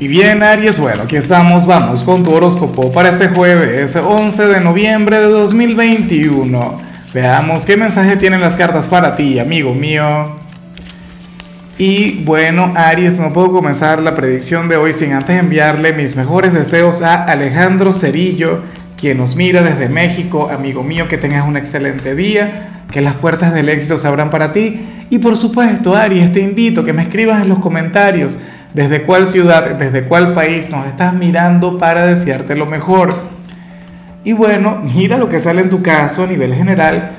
Y bien, Aries, bueno, aquí estamos, vamos con tu horóscopo para este jueves 11 de noviembre de 2021. Veamos qué mensaje tienen las cartas para ti, amigo mío. Y bueno, Aries, no puedo comenzar la predicción de hoy sin antes enviarle mis mejores deseos a Alejandro Cerillo, quien nos mira desde México. Amigo mío, que tengas un excelente día, que las puertas del éxito se abran para ti. Y por supuesto, Aries, te invito a que me escribas en los comentarios desde cuál ciudad, desde cuál país nos estás mirando para desearte lo mejor. Y bueno, mira lo que sale en tu caso a nivel general.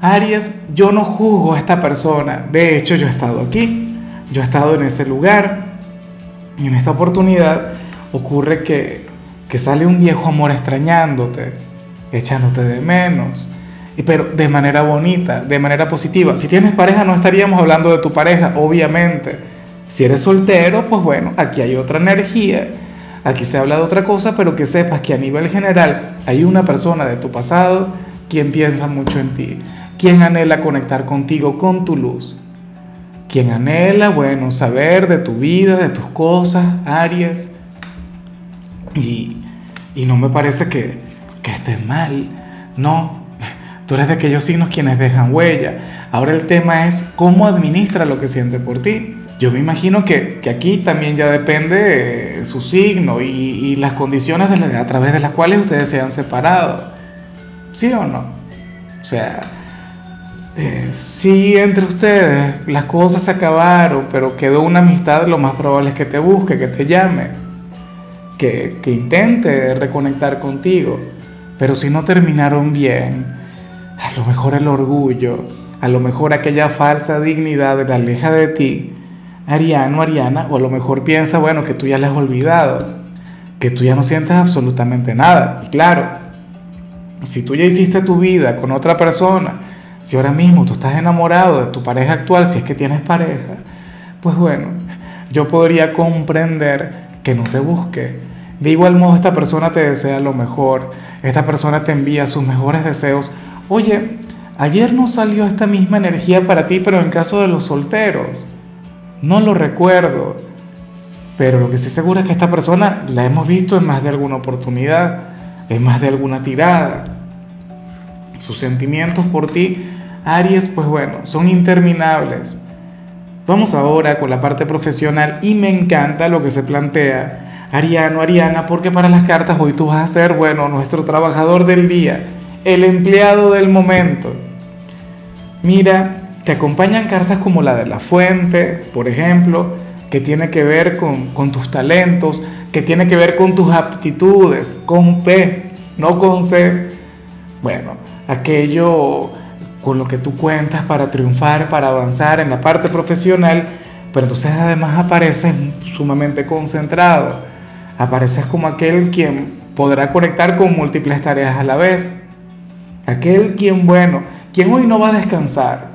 Aries, yo no juzgo a esta persona. De hecho, yo he estado aquí, yo he estado en ese lugar. Y en esta oportunidad ocurre que, que sale un viejo amor extrañándote, echándote de menos. Pero de manera bonita, de manera positiva. Si tienes pareja, no estaríamos hablando de tu pareja, obviamente si eres soltero, pues bueno, aquí hay otra energía, aquí se habla de otra cosa, pero que sepas que a nivel general hay una persona de tu pasado quien piensa mucho en ti, quien anhela conectar contigo con tu luz, quien anhela, bueno, saber de tu vida, de tus cosas, áreas, y, y no me parece que, que estés mal, no, tú eres de aquellos signos quienes dejan huella. Ahora el tema es cómo administra lo que siente por ti. Yo me imagino que, aquí también ya depende su signo y, las condiciones a través de las cuales ustedes se han separado. ¿Sí o no? O sea, eh, si entre ustedes las cosas se acabaron, pero quedó una amistad, lo más probable es que te busque, que te llame, que, que intente reconectar contigo. Pero si no terminaron bien, a lo mejor el orgullo, a lo mejor aquella falsa dignidad la aleja de ti Ariano, Ariana, o a lo mejor piensa, bueno, que tú ya le has olvidado, que tú ya no sientes absolutamente nada. Y claro, si tú ya hiciste tu vida con otra persona, si ahora mismo tú estás enamorado de tu pareja actual, si es que tienes pareja, pues bueno, yo podría comprender que no te busque. De igual modo, esta persona te desea lo mejor, esta persona te envía sus mejores deseos. Oye, ayer no salió esta misma energía para ti, pero en caso de los solteros. No lo recuerdo, pero lo que sí seguro es que esta persona la hemos visto en más de alguna oportunidad, en más de alguna tirada. Sus sentimientos por ti, Aries, pues bueno, son interminables. Vamos ahora con la parte profesional y me encanta lo que se plantea. Ariano, Ariana, porque para las cartas hoy tú vas a ser, bueno, nuestro trabajador del día, el empleado del momento. Mira, te acompañan cartas como la de la fuente, por ejemplo, que tiene que ver con, tus talentos, que tiene que ver con tus aptitudes, con P, no con C. Bueno, aquello con lo que tú cuentas para triunfar, para avanzar en la parte profesional, pero entonces además apareces sumamente concentrado, apareces como aquel quien podrá conectar con múltiples tareas a la vez, aquel quien, bueno, quien hoy no va a descansar,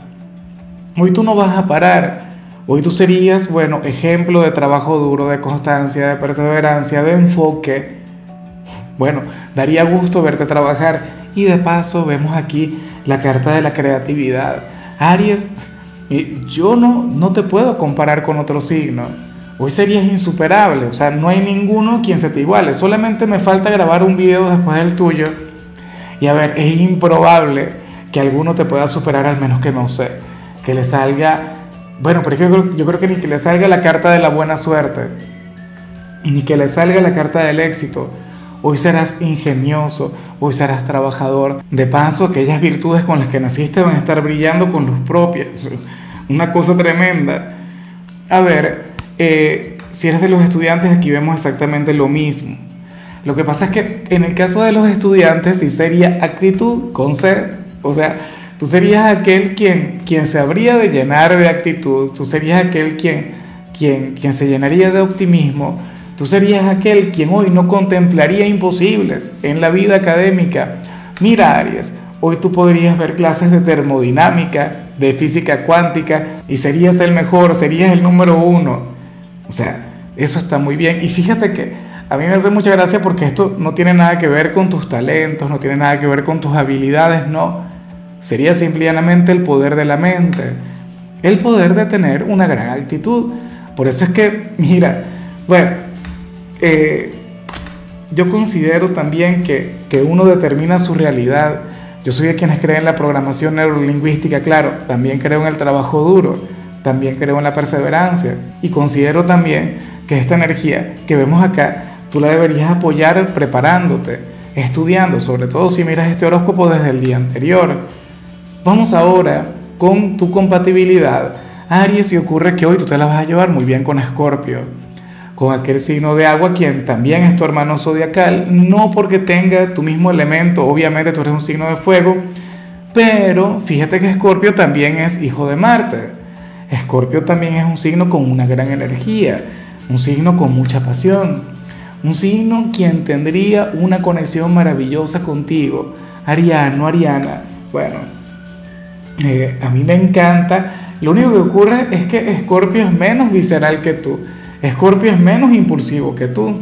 Hoy tú no vas a parar. Hoy tú serías, bueno, ejemplo de trabajo duro, de constancia, de perseverancia, de enfoque. Bueno, daría gusto verte trabajar. Y de paso vemos aquí la carta de la creatividad. Aries, yo no, no te puedo comparar con otro signo. Hoy serías insuperable, o sea, no hay ninguno quien se te iguale. Solamente me falta grabar un video después del tuyo. Y a ver, es improbable que alguno te pueda superar, al menos que no sé que le salga, bueno, pero yo creo, que ni que le salga la carta de la buena suerte, ni que le salga la carta del éxito. Hoy serás ingenioso, hoy serás trabajador. De paso, aquellas virtudes con las que naciste van a estar brillando con luz propia. Una cosa tremenda. A ver, eh, si eres de los estudiantes, aquí vemos exactamente lo mismo. Lo que pasa es que en el caso de los estudiantes sí sería actitud con C. O sea, Tú serías aquel quien, quien se habría de llenar de actitud, tú serías aquel quien, quien, quien se llenaría de optimismo, tú serías aquel quien hoy no contemplaría imposibles en la vida académica. Mira, Aries, hoy tú podrías ver clases de termodinámica, de física cuántica, y serías el mejor, serías el número uno. O sea, eso está muy bien. Y fíjate que a mí me hace mucha gracia porque esto no tiene nada que ver con tus talentos, no tiene nada que ver con tus habilidades, no sería simplemente el poder de la mente, el poder de tener una gran actitud. Por eso es que, mira, bueno, eh, yo considero también que, que uno determina su realidad. Yo soy de quienes creen en la programación neurolingüística, claro, también creo en el trabajo duro, también creo en la perseverancia y considero también que esta energía que vemos acá, tú la deberías apoyar preparándote, estudiando, sobre todo si miras este horóscopo desde el día anterior. Vamos ahora con tu compatibilidad. Aries, y ocurre que hoy tú te la vas a llevar muy bien con Escorpio, con aquel signo de agua, quien también es tu hermano zodiacal, no porque tenga tu mismo elemento, obviamente tú eres un signo de fuego, pero fíjate que Escorpio también es hijo de Marte. Escorpio también es un signo con una gran energía, un signo con mucha pasión, un signo quien tendría una conexión maravillosa contigo, Ariano, Ariana. Bueno, eh, a mí me encanta. Lo único que ocurre es que Escorpio es menos visceral que tú. Escorpio es menos impulsivo que tú.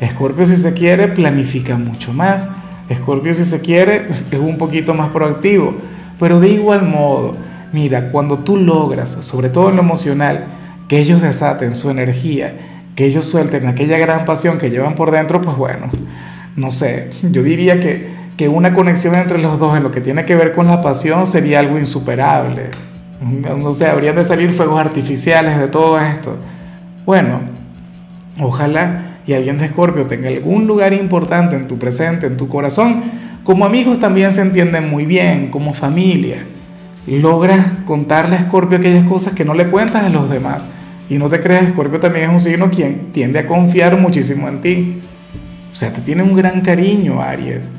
Escorpio si se quiere planifica mucho más. Escorpio si se quiere es un poquito más proactivo. Pero de igual modo, mira, cuando tú logras, sobre todo en lo emocional, que ellos desaten su energía, que ellos suelten aquella gran pasión que llevan por dentro, pues bueno, no sé, yo diría que, que una conexión entre los dos en lo que tiene que ver con la pasión sería algo insuperable. No sé, habrían de salir fuegos artificiales de todo esto. Bueno, ojalá y alguien de Escorpio tenga algún lugar importante en tu presente, en tu corazón. Como amigos también se entienden muy bien, como familia. Logras contarle a Escorpio aquellas cosas que no le cuentas a los demás y no te creas, Escorpio también es un signo quien tiende a confiar muchísimo en ti. O sea, te tiene un gran cariño, Aries.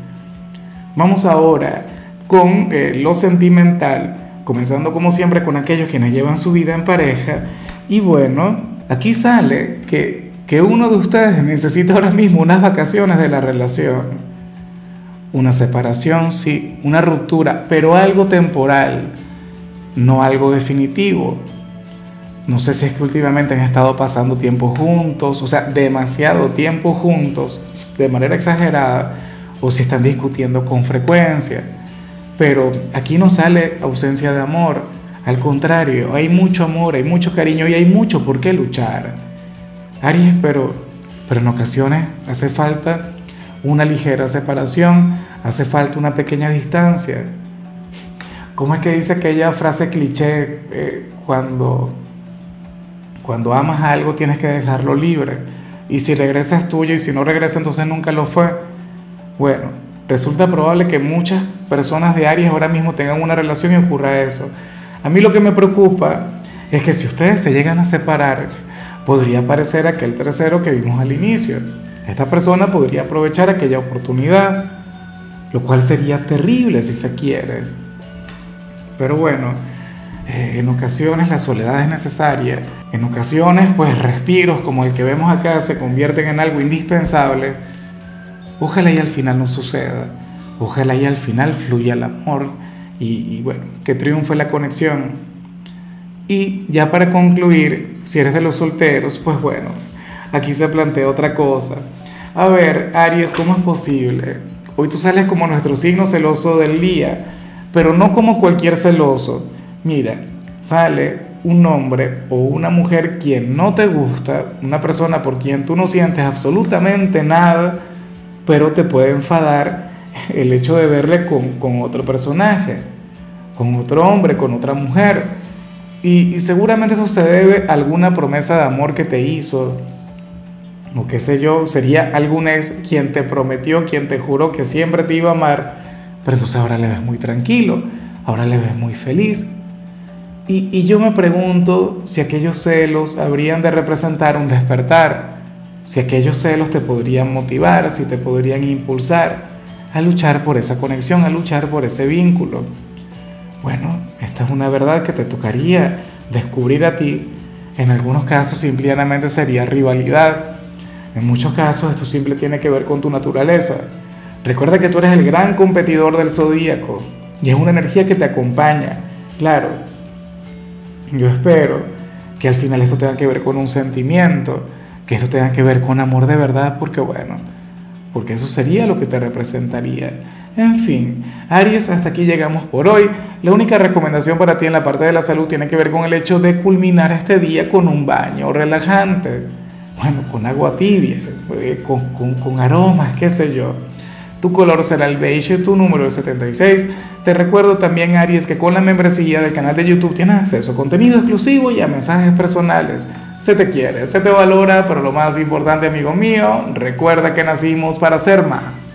Vamos ahora con eh, lo sentimental, comenzando como siempre con aquellos quienes llevan su vida en pareja. Y bueno, aquí sale que, que uno de ustedes necesita ahora mismo unas vacaciones de la relación. Una separación, sí, una ruptura, pero algo temporal, no algo definitivo. No sé si es que últimamente han estado pasando tiempo juntos, o sea, demasiado tiempo juntos, de manera exagerada, o si están discutiendo con frecuencia. Pero aquí no sale ausencia de amor, al contrario, hay mucho amor, hay mucho cariño y hay mucho por qué luchar. Aries, pero, pero en ocasiones hace falta una ligera separación, hace falta una pequeña distancia. ¿Cómo es que dice aquella frase cliché eh, cuando cuando amas algo tienes que dejarlo libre. Y si regresa es tuyo y si no regresa entonces nunca lo fue. Bueno, resulta probable que muchas personas de Aries ahora mismo tengan una relación y ocurra eso. A mí lo que me preocupa es que si ustedes se llegan a separar, podría aparecer aquel tercero que vimos al inicio. Esta persona podría aprovechar aquella oportunidad, lo cual sería terrible si se quiere. Pero bueno, eh, en ocasiones la soledad es necesaria, en ocasiones pues respiros como el que vemos acá se convierten en algo indispensable. Ojalá y al final no suceda, ojalá y al final fluya el amor y, y bueno, que triunfe la conexión. Y ya para concluir, si eres de los solteros, pues bueno, aquí se plantea otra cosa. A ver, Aries, ¿cómo es posible? Hoy tú sales como nuestro signo celoso del día, pero no como cualquier celoso mira, sale un hombre o una mujer quien no te gusta, una persona por quien tú no sientes absolutamente nada, pero te puede enfadar el hecho de verle con, otro personaje, con otro hombre, con otra mujer. Y, seguramente eso se debe a alguna promesa de amor que te hizo, o qué sé yo, sería algún ex quien te prometió, quien te juró que siempre te iba a amar, pero entonces ahora le ves muy tranquilo, ahora le ves muy feliz. Y, yo me pregunto si aquellos celos habrían de representar un despertar, si aquellos celos te podrían motivar, si te podrían impulsar a luchar por esa conexión, a luchar por ese vínculo. Bueno, esta es una verdad que te tocaría descubrir a ti. En algunos casos simplemente sería rivalidad. En muchos casos esto simple tiene que ver con tu naturaleza. Recuerda que tú eres el gran competidor del zodíaco y es una energía que te acompaña. Claro, yo espero que al final esto tenga que ver con un sentimiento, que esto tenga que ver con amor de verdad, porque bueno, porque eso sería lo que te representaría. En fin, Aries, hasta aquí llegamos por hoy. La única recomendación para ti en la parte de la salud tiene que ver con el hecho de culminar este día con un baño relajante. bueno, con agua tibia, eh, con, con, con aromas, qué sé yo. Tu color será el beige, tu número es 76. Te recuerdo también, Aries, que con la membresía del canal de YouTube tienes acceso a contenido exclusivo y a mensajes personales. Se te quiere, se te valora, pero lo más importante, amigo mío, recuerda que nacimos para ser más.